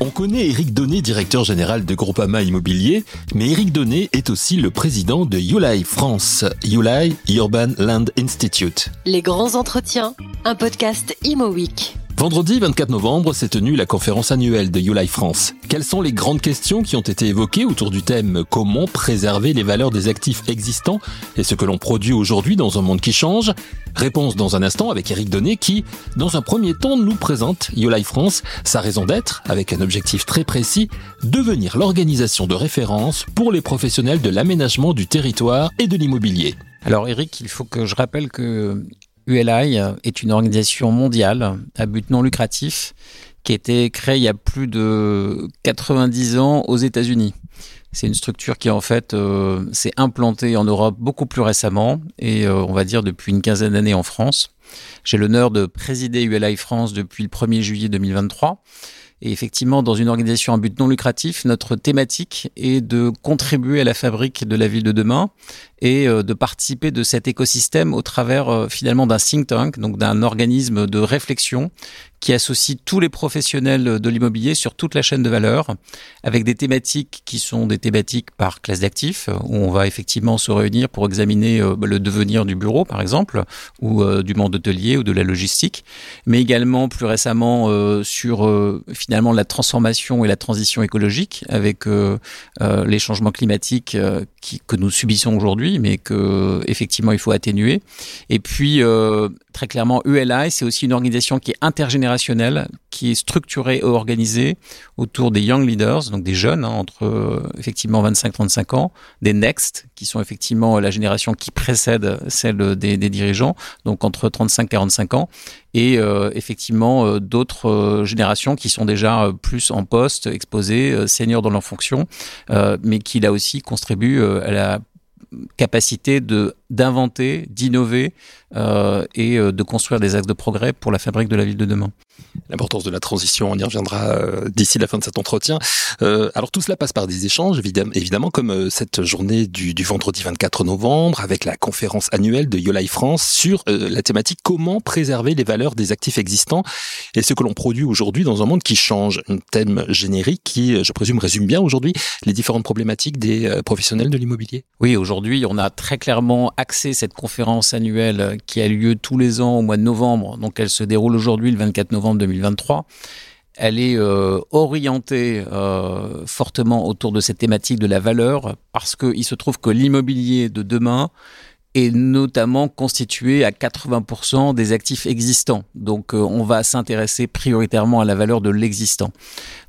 On connaît Eric Donnet, directeur général de Groupama Immobilier, mais Eric Donnet est aussi le président de ULI France, ULI Urban Land Institute. Les grands entretiens, un podcast Imo. Vendredi 24 novembre s'est tenue la conférence annuelle de YouLife France. Quelles sont les grandes questions qui ont été évoquées autour du thème Comment préserver les valeurs des actifs existants et ce que l'on produit aujourd'hui dans un monde qui change? Réponse dans un instant avec Eric Donnet qui, dans un premier temps, nous présente YouLife France, sa raison d'être, avec un objectif très précis, devenir l'organisation de référence pour les professionnels de l'aménagement du territoire et de l'immobilier. Alors Eric, il faut que je rappelle que ULI est une organisation mondiale à but non lucratif qui a été créée il y a plus de 90 ans aux États-Unis. C'est une structure qui en fait euh, s'est implantée en Europe beaucoup plus récemment et euh, on va dire depuis une quinzaine d'années en France. J'ai l'honneur de présider ULI France depuis le 1er juillet 2023 et effectivement, dans une organisation à but non lucratif, notre thématique est de contribuer à la fabrique de la ville de demain et euh, de participer de cet écosystème au travers euh, finalement d'un think tank, donc d'un organisme de réflexion qui associe tous les professionnels de l'immobilier sur toute la chaîne de valeur, avec des thématiques qui sont des thématiques par classe d'actifs, où on va effectivement se réunir pour examiner euh, le devenir du bureau, par exemple, ou du monde hôtelier ou de la logistique, mais également plus récemment sur finalement la transformation et la transition écologique, avec les changements climatiques que nous subissons aujourd'hui mais que effectivement il faut atténuer. Et puis euh, très clairement, ULI, c'est aussi une organisation qui est intergénérationnelle, qui est structurée et organisée autour des young leaders, donc des jeunes hein, entre euh, effectivement 25-35 ans, des next, qui sont effectivement la génération qui précède celle des, dirigeants, donc entre 35-45 ans, et euh, effectivement d'autres générations qui sont déjà plus en poste, exposées, seniors dans leur fonction, mais qui là aussi contribuent à la capacité de d'inventer, d'innover euh, et euh, de construire des axes de progrès pour la fabrique de la ville de demain. L'importance de la transition, on y reviendra euh, d'ici la fin de cet entretien. Euh, alors tout cela passe par des échanges, évidemment, comme euh, cette journée du, du, vendredi 24 novembre, avec la conférence annuelle de YoLife France sur la thématique comment préserver les valeurs des actifs existants et ce que l'on produit aujourd'hui dans un monde qui change. Un thème générique qui, je présume, résume bien aujourd'hui les différentes problématiques des professionnels de l'immobilier. Oui, aujourd'hui, on a très clairement axé cette conférence annuelle qui a lieu tous les ans au mois de novembre. Donc elle se déroule aujourd'hui le 24 novembre 2023 elle est euh, orientée euh, fortement autour de cette thématique de la valeur parce qu'il se trouve que l'immobilier de demain est notamment constitué à 80% des actifs existants. Donc euh, on va s'intéresser prioritairement à la valeur de l'existant.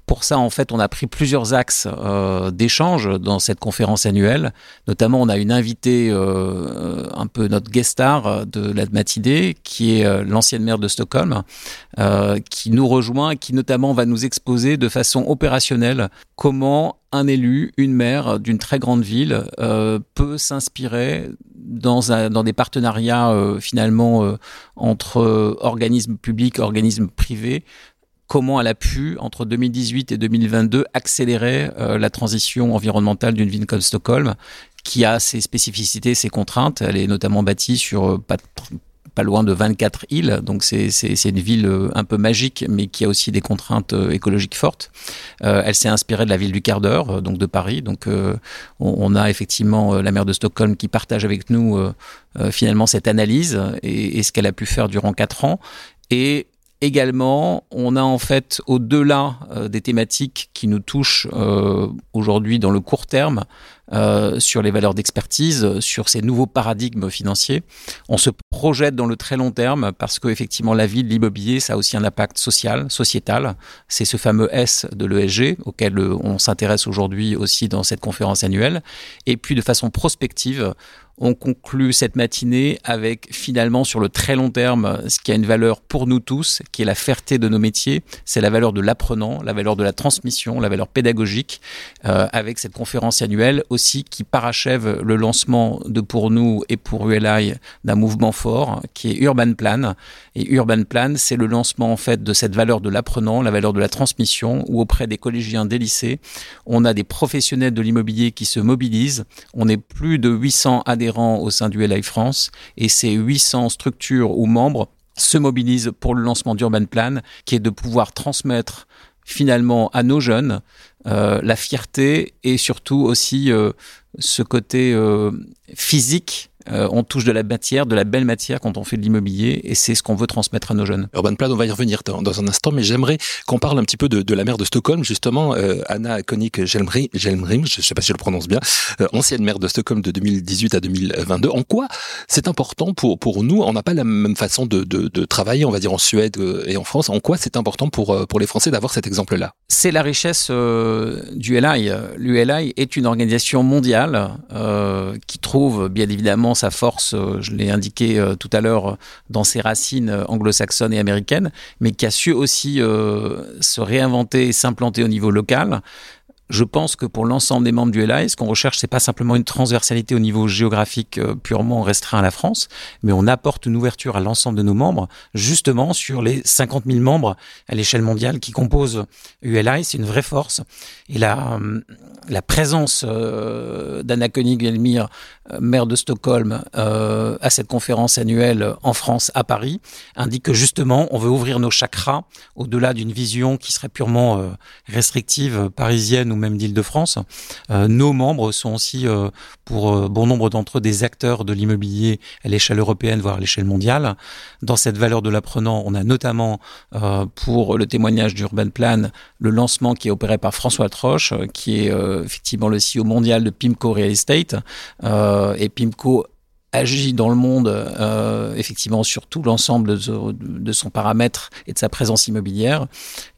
Pour ça, en fait, on a pris plusieurs axes euh, d'échange dans cette conférence annuelle. Notamment, on a une invitée, euh, un peu notre guest star de la matinée, qui est euh, l'ancienne maire de Stockholm, euh, qui nous rejoint et qui notamment va nous exposer de façon opérationnelle comment un élu, une maire d'une très grande ville euh, peut s'inspirer dans, dans des partenariats euh, finalement entre organismes publics, organismes privés comment elle a pu, entre 2018 et 2022, accélérer euh, la transition environnementale d'une ville comme Stockholm, qui a ses spécificités, ses contraintes. Elle est notamment bâtie sur euh, pas, pas loin de 24 îles, donc c'est une ville euh, un peu magique, mais qui a aussi des contraintes écologiques fortes. Euh, elle s'est inspirée de la ville du quart d'heure, donc de Paris. Donc on, on, a effectivement la maire de Stockholm qui partage avec nous finalement cette analyse et, et ce qu'elle a pu faire durant quatre ans. Et Également, on a en fait, au-delà euh, des thématiques qui nous touchent euh, aujourd'hui dans le court terme, euh, sur les valeurs d'expertise, sur ces nouveaux paradigmes financiers, on se projette dans le très long terme parce qu'effectivement, la vie de l'immobilier, ça a aussi un impact social, sociétal. C'est ce fameux S de l'ESG auquel on s'intéresse aujourd'hui aussi dans cette conférence annuelle. Et puis, de façon prospective, on conclut cette matinée avec finalement sur le très long terme ce qui a une valeur pour nous tous, qui est la fierté de nos métiers, c'est la valeur de l'apprenant, la valeur de la transmission, la valeur pédagogique, euh, avec cette conférence annuelle aussi qui parachève le lancement de pour nous et pour ULI d'un mouvement fort qui est Urban Plan. Et Urban Plan, c'est le lancement en fait de cette valeur de l'apprenant, la valeur de la transmission, où auprès des collégiens des lycées, on a des professionnels de l'immobilier qui se mobilisent. On est plus de 800 adhérents au sein du LI France et ces 800 structures ou membres se mobilisent pour le lancement d'Urban Plan, qui est de pouvoir transmettre finalement à nos jeunes euh, la fierté et surtout aussi euh, ce côté euh, physique euh, on touche de la matière, de la belle matière quand on fait de l'immobilier, et c'est ce qu'on veut transmettre à nos jeunes. Urban Plan, on va y revenir dans, un instant, mais j'aimerais qu'on parle un petit peu de, la maire de Stockholm, justement, euh, Anna Konik Gelmrim, je ne sais pas si je le prononce bien, euh, ancienne maire de Stockholm de 2018 à 2022. En quoi c'est important pour pour nous On n'a pas la même façon de, de, travailler, on va dire en Suède et en France. En quoi c'est important pour pour les Français d'avoir cet exemple-là? C'est la richesse du LI. L'ULI est une organisation mondiale qui trouve bien évidemment sa force, euh, je l'ai indiqué euh, tout à l'heure, dans ses racines euh, anglo-saxonnes et américaines, mais qui a su aussi se réinventer et s'implanter au niveau local je pense que pour l'ensemble des membres du LI, ce qu'on recherche, c'est pas simplement une transversalité au niveau géographique euh, purement restreint à la France, mais on apporte une ouverture à l'ensemble de nos membres, justement sur les 50 000 membres à l'échelle mondiale qui composent ULI. C'est une vraie force. Et la, euh, la présence euh, d'Anna Koenig Elmire, maire de Stockholm, à cette conférence annuelle en France, à Paris, indique que justement, on veut ouvrir nos chakras au-delà d'une vision qui serait purement restrictive parisienne ou même d'Île-de-France. Euh, nos membres sont aussi, euh, pour euh, bon nombre d'entre eux, des acteurs de l'immobilier à l'échelle européenne, voire à l'échelle mondiale. Dans cette valeur de l'apprenant, on a notamment, pour le témoignage d'Urban Plan, le lancement qui est opéré par François Troche, qui est effectivement le CEO mondial de Pimco Real Estate. et Pimco agit dans le monde euh, effectivement sur tout l'ensemble de, son paramètre et de sa présence immobilière.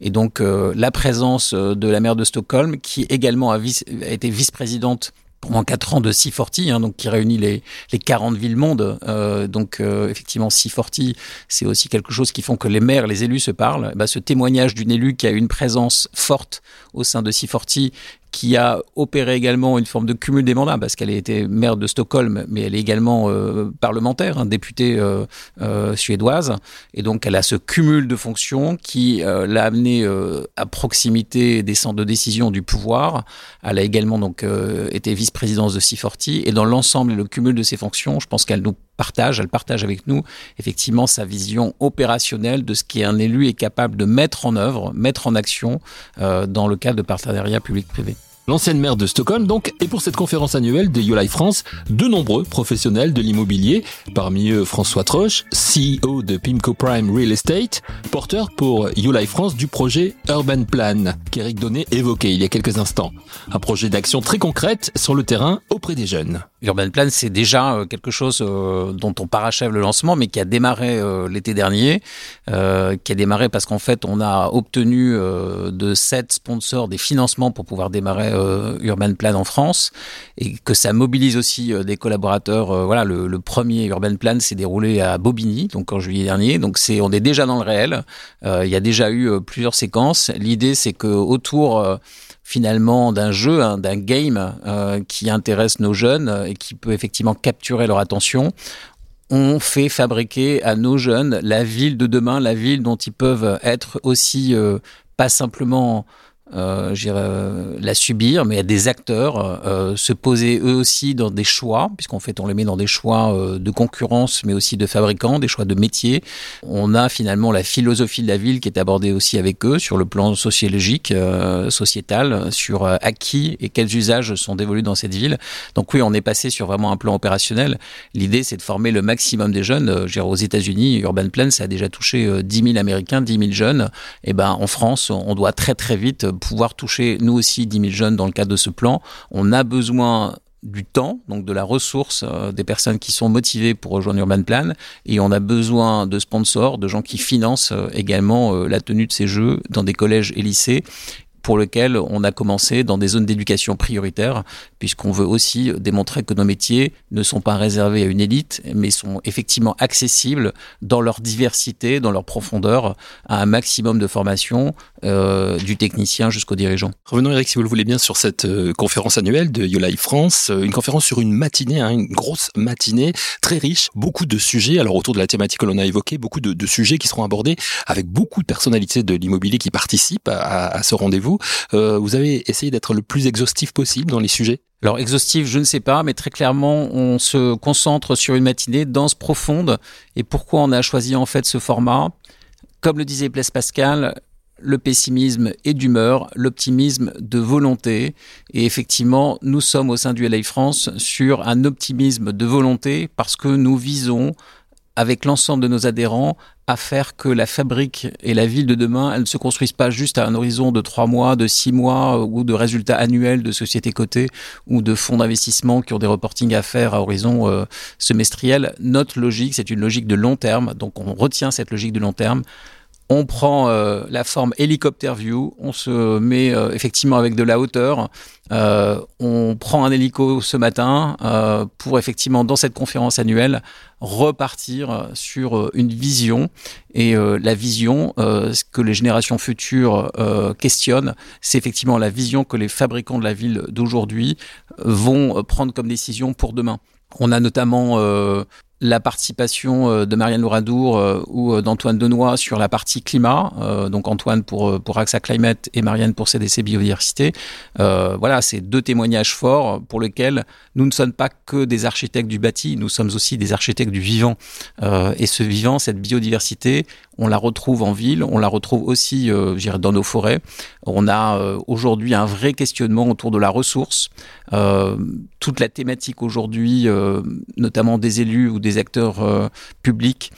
Et donc euh, la présence euh, de la maire de Stockholm, qui également a, été vice-présidente pendant quatre ans de C40, hein, donc qui réunit les, les 40 villes monde. Euh, donc euh, effectivement, C40, c'est aussi quelque chose qui font que les maires, les élus se parlent. Bah, ce témoignage d'une élue qui a une présence forte au sein de C40 qui a opéré également une forme de cumul des mandats, parce qu'elle a été maire de Stockholm, mais elle est également euh, parlementaire, hein, députée euh, euh, suédoise, et donc elle a ce cumul de fonctions qui l'a amenée à proximité des centres de décision du pouvoir. Elle a également donc été vice-présidence de C40, et dans l'ensemble et le cumul de ses fonctions, je pense qu'elle nous elle partage avec nous effectivement sa vision opérationnelle de ce qu'un élu est capable de mettre en œuvre, mettre en action dans le cadre de partenariats public-privé. L'ancienne maire de Stockholm, donc, et pour cette conférence annuelle de YouLife France, de nombreux professionnels de l'immobilier, parmi eux François Troche, CEO de Pimco Prime Real Estate, porteur pour YouLife France du projet Urban Plan, qu'Éric Donnet évoquait il y a quelques instants. Un projet d'action très concrète sur le terrain auprès des jeunes. Urban Plan, c'est déjà euh, quelque chose euh, dont on parachève le lancement, mais qui a démarré euh, l'été dernier, qui a démarré parce qu'en fait, on a obtenu de sept sponsors des financements pour pouvoir démarrer Urban Plan en France, et que ça mobilise aussi des collaborateurs. voilà, le, premier Urban Plan s'est déroulé à Bobigny, donc en juillet dernier. Donc c'est, on est déjà dans le réel. il y a déjà eu plusieurs séquences. L'idée, c'est que autour finalement d'un jeu, hein, d'un game euh, qui intéresse nos jeunes et qui peut effectivement capturer leur attention. On fait fabriquer à nos jeunes la ville de demain, la ville dont ils peuvent être aussi euh, pas simplement euh, euh, la subir, mais a des acteurs euh, se poser eux aussi dans des choix, puisqu'en fait on les met dans des choix euh, de concurrence, mais aussi de fabricants, des choix de métiers. On a finalement la philosophie de la ville qui est abordée aussi avec eux sur le plan sociologique, euh, sociétal, sur à qui et quels usages sont dévolus dans cette ville. Donc oui, on est passé sur vraiment un plan opérationnel. L'idée, c'est de former le maximum des jeunes. Je aux États-Unis, Urban Plan, ça a déjà touché 10 000 Américains, 10 000 jeunes. Et ben en France, on doit très très vite pouvoir toucher nous aussi 10 000 jeunes dans le cadre de ce plan. On a besoin du temps, donc de la ressource euh, des personnes qui sont motivées pour rejoindre Urban Plan, et on a besoin de sponsors, de gens qui financent euh, également euh, la tenue de ces jeux dans des collèges et lycées pour lequel on a commencé dans des zones d'éducation prioritaires, puisqu'on veut aussi démontrer que nos métiers ne sont pas réservés à une élite, mais sont effectivement accessibles dans leur diversité, dans leur profondeur, à un maximum de formation, euh, du technicien jusqu'au dirigeant. Revenons Eric, si vous le voulez bien, sur cette euh, conférence annuelle de YoLife France, euh, une conférence sur une matinée, hein, une grosse matinée, très riche, beaucoup de sujets, alors autour de la thématique que l'on a évoquée, beaucoup de, sujets qui seront abordés avec beaucoup de personnalités de l'immobilier qui participent à ce rendez-vous. Euh, vous avez essayé d'être le plus exhaustif possible dans les sujets? Alors exhaustif, je ne sais pas, mais très clairement, on se concentre sur une matinée dense, profonde. Et pourquoi on a choisi en fait ce format? Comme le disait Blaise Pascal, le pessimisme est d'humeur, l'optimisme de volonté. Et effectivement, nous sommes au sein du LA France sur un optimisme de volonté parce que nous visons avec l'ensemble de nos adhérents à faire que la fabrique et la ville de demain, elles ne se construisent pas juste à un horizon de trois mois, de six mois ou de résultats annuels de sociétés cotées ou de fonds d'investissement qui ont des reportings à faire à horizon euh, semestriel. Notre logique, c'est une logique de long terme. Donc on retient cette logique de long terme on prend euh, la forme hélicoptère view, on se met euh, effectivement avec de la hauteur, euh, on prend un hélico ce matin pour effectivement dans cette conférence annuelle repartir sur une vision et la vision que les générations futures questionnent, c'est effectivement la vision que les fabricants de la ville d'aujourd'hui vont prendre comme décision pour demain. On a notamment la participation euh, de Marianne Louradour euh, ou euh, d'Antoine Denoy sur la partie climat, donc Antoine pour, pour AXA Climate et Marianne pour CDC Biodiversité. voilà, c'est deux témoignages forts pour lesquels nous ne sommes pas que des architectes du bâti, nous sommes aussi des architectes du vivant. et ce vivant, cette biodiversité, on la retrouve en ville, on la retrouve aussi euh, dans nos forêts. On a euh, aujourd'hui un vrai questionnement autour de la ressource. Euh, toute la thématique aujourd'hui, notamment des élus ou des acteurs publics,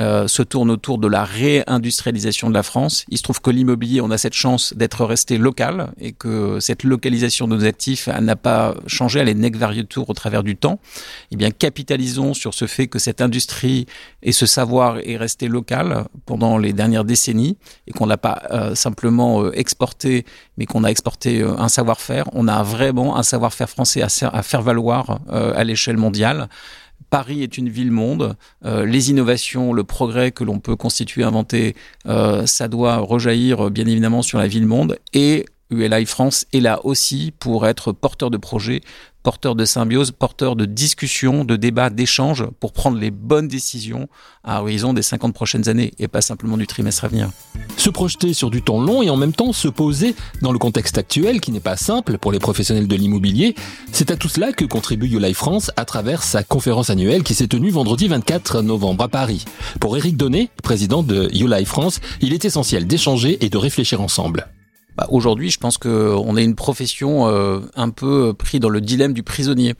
se tourne autour de la réindustrialisation de la France. Il se trouve que l'immobilier, on a cette chance d'être resté local et que cette localisation de nos actifs n'a pas changé, elle est nec tour au travers du temps. Eh bien, capitalisons sur ce fait que cette industrie et ce savoir est resté local pendant les dernières décennies et qu'on l'a pas euh, simplement euh, exporté, mais qu'on a exporté un savoir-faire. On a vraiment un savoir-faire français à, faire valoir à l'échelle mondiale. Paris est une ville-monde. Euh, les innovations, le progrès que l'on peut constituer, inventer, euh, ça doit rejaillir bien évidemment sur la ville-monde. Et ULI France est là aussi pour être porteur de projets, porteur de symbiose, porteur de discussions, de débats, d'échanges pour prendre les bonnes décisions à horizon des 50 prochaines années et pas simplement du trimestre à venir. Se projeter sur du temps long et en même temps se poser dans le contexte actuel qui n'est pas simple pour les professionnels de l'immobilier, c'est à tout cela que contribue YouLife France à travers sa conférence annuelle qui s'est tenue vendredi 24 novembre à Paris. Pour Eric Donnet, président de YouLife France, il est essentiel d'échanger et de réfléchir ensemble. Bah, Aujourd'hui, je pense qu'on est une profession euh, un peu pris dans le dilemme du prisonnier.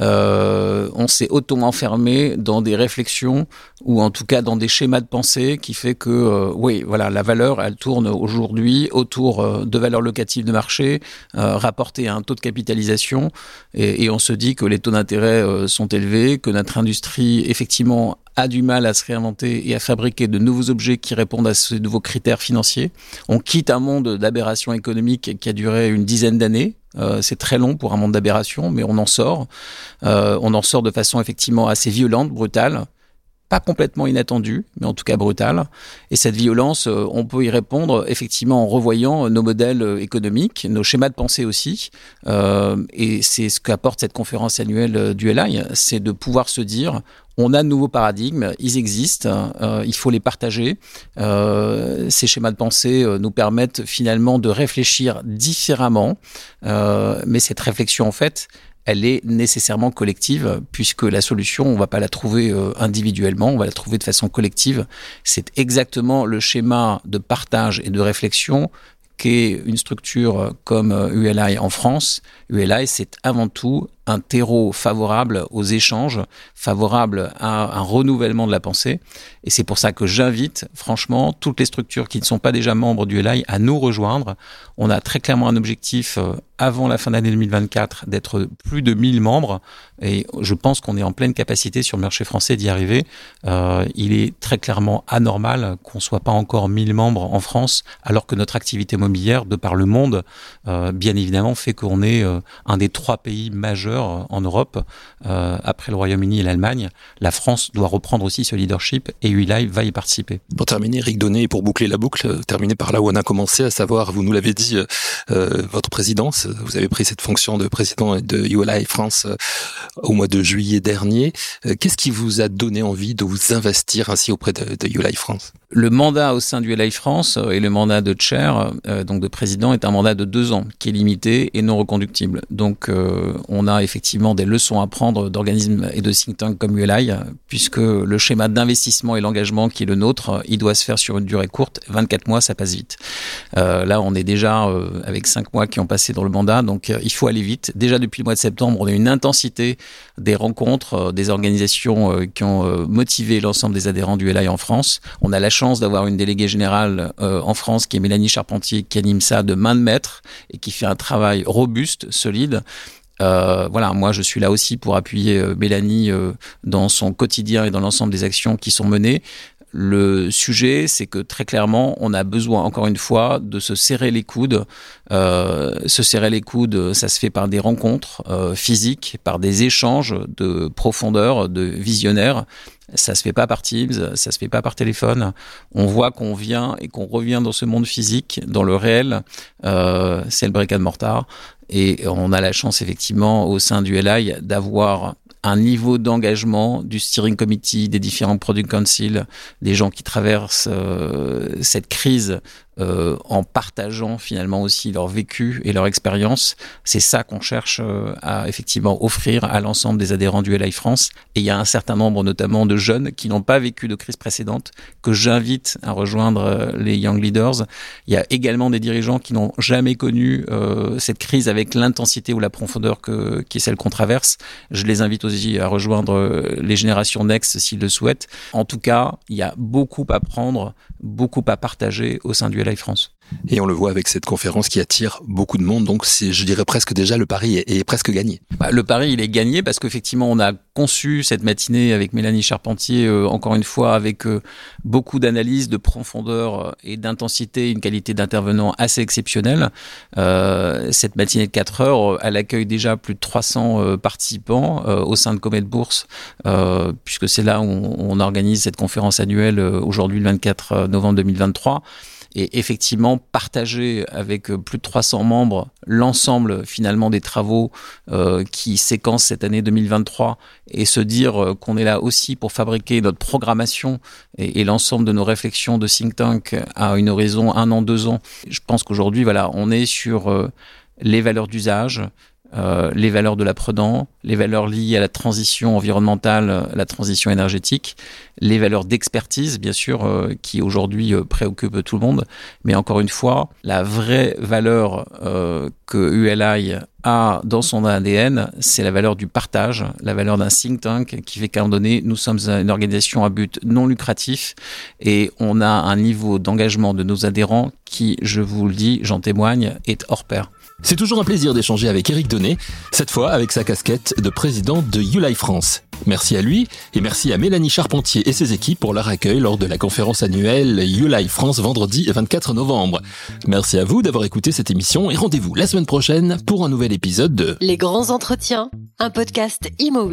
Euh, on s'est auto-enfermé dans des réflexions ou en tout cas dans des schémas de pensée qui fait que, euh, oui, voilà, la valeur, elle tourne aujourd'hui autour euh, de valeurs locatives de marché rapportées à un taux de capitalisation et, et on se dit que les taux d'intérêt sont élevés, que notre industrie effectivement a du mal à se réinventer et à fabriquer de nouveaux objets qui répondent à ces nouveaux critères financiers. On quitte un monde d'aberration économique qui a duré une dizaine d'années. Euh, c'est très long pour un monde d'aberration, mais on en sort. Euh, on en sort de façon effectivement assez violente, brutale pas complètement inattendue, mais en tout cas brutale. Et cette violence, euh, on peut y répondre effectivement en revoyant nos modèles économiques, nos schémas de pensée aussi. Euh, et c'est ce qu'apporte cette conférence annuelle du LI, c'est de pouvoir se dire, on a de nouveaux paradigmes, ils existent, euh, il faut les partager. Euh, ces schémas de pensée euh, nous permettent finalement de réfléchir différemment, mais cette réflexion en fait, elle est nécessairement collective, puisque la solution, on va pas la trouver individuellement, on va la trouver de façon collective. C'est exactement le schéma de partage et de réflexion qu'est une structure comme ULI en France. ULI, c'est avant tout un terreau favorable aux échanges, favorable à un renouvellement de la pensée. Et c'est pour ça que j'invite, franchement, toutes les structures qui ne sont pas déjà membres du LAI à nous rejoindre. On a très clairement un objectif euh, avant la fin d'année 2024 d'être plus de 1000 membres. Et je pense qu'on est en pleine capacité sur le marché français d'y arriver. Euh, il est très clairement anormal qu'on soit pas encore 1000 membres en France, alors que notre activité immobilière, de par le monde, euh, bien évidemment, fait qu'on est un des trois pays majeurs leader en Europe après le Royaume-Uni et l'Allemagne. La France doit reprendre aussi ce leadership et ULI va y participer. Pour terminer, Eric Donnet, et pour boucler la boucle, terminer par là où on a commencé, à savoir, vous nous l'avez dit, votre présidence, vous avez pris cette fonction de président de ULI France au mois de juillet dernier. Qu'est-ce qui vous a donné envie de vous investir ainsi auprès de, de ULI France? Le mandat au sein du ULI France et le mandat de chair, donc de président, est un mandat de deux ans qui est limité et non reconductible. Donc on a effectivement des leçons à prendre d'organismes et de think tanks comme ULI, puisque le schéma d'investissement et l'engagement qui est le nôtre, il doit se faire sur une durée courte. 24 mois, ça passe vite. Euh, là, on est déjà euh, avec 5 mois qui ont passé dans le mandat, donc euh, il faut aller vite. Déjà depuis le mois de septembre, on a une intensité des rencontres, des organisations qui ont motivé l'ensemble des adhérents du ULI en France. On a la chance d'avoir une déléguée générale en France qui est Mélanie Charpentier, qui anime ça de main de maître et qui fait un travail robuste, solide. Euh, voilà, moi je suis là aussi pour appuyer euh, Mélanie euh, dans son quotidien et dans l'ensemble des actions qui sont menées. Le sujet, c'est que très clairement, on a besoin, encore une fois, de se serrer les coudes. se serrer les coudes, ça se fait par des rencontres physiques, par des échanges de profondeur, de visionnaires. Ça se fait pas par Teams, ça se fait pas par téléphone. On voit qu'on vient et qu'on revient dans ce monde physique, dans le réel. c'est le brick and mortar. Et on a la chance effectivement au sein du LI d'avoir un niveau d'engagement du steering committee, des différents product council, des gens qui traversent euh, cette crise euh, en partageant finalement aussi leur vécu et leur expérience. C'est ça qu'on cherche euh, à effectivement offrir à l'ensemble des adhérents du LI France. Et il y a un certain nombre notamment de jeunes qui n'ont pas vécu de crise précédente que j'invite à rejoindre euh, les Young Leaders. Il y a également des dirigeants qui n'ont jamais connu cette crise avec l'intensité ou la profondeur que, qui est celle qu'on traverse. Je les invite aussi à rejoindre les générations Next s'ils le souhaitent. En tout cas, il y a beaucoup à prendre, beaucoup à partager au sein du France. Et on le voit avec cette conférence qui attire beaucoup de monde. Donc, je dirais presque déjà, le pari est, presque gagné. Bah, le pari, il est gagné parce qu'effectivement, on a conçu cette matinée avec Mélanie Charpentier, euh, encore une fois, avec euh, beaucoup d'analyse, de profondeur euh, et d'intensité, une qualité d'intervenant assez exceptionnelle. cette matinée de 4 heures, elle accueille déjà plus de 300 participants au sein de Comet Bourse, puisque c'est là où on, on, organise cette conférence annuelle aujourd'hui, le 24 novembre 2023 et effectivement partager avec euh, plus de 300 membres l'ensemble finalement des travaux euh, qui séquencent cette année 2023 et se dire euh, qu'on est là aussi pour fabriquer notre programmation et, l'ensemble de nos réflexions de think tank à une horizon un an, deux ans. Je pense qu'aujourd'hui, voilà, on est sur euh, les valeurs d'usage, euh, les valeurs de la prudence, les valeurs liées à la transition environnementale, la transition énergétique, les valeurs d'expertise, bien sûr, euh, qui aujourd'hui euh, préoccupent tout le monde. Mais encore une fois, la vraie valeur que ULI a dans son ADN, c'est la valeur du partage, la valeur d'un think tank qui fait qu'à un moment donné, nous sommes une organisation à but non lucratif et on a un niveau d'engagement de nos adhérents qui, je vous le dis, j'en témoigne, est hors pair. C'est toujours un plaisir d'échanger avec Eric Donnet, cette fois avec sa casquette de président de ULI France. Merci à lui et merci à Mélanie Charpentier et ses équipes pour leur accueil lors de la conférence annuelle ULI France vendredi 24 novembre. Merci à vous d'avoir écouté cette émission et rendez-vous la semaine prochaine pour un nouvel épisode de Les grands entretiens, un podcast Imo.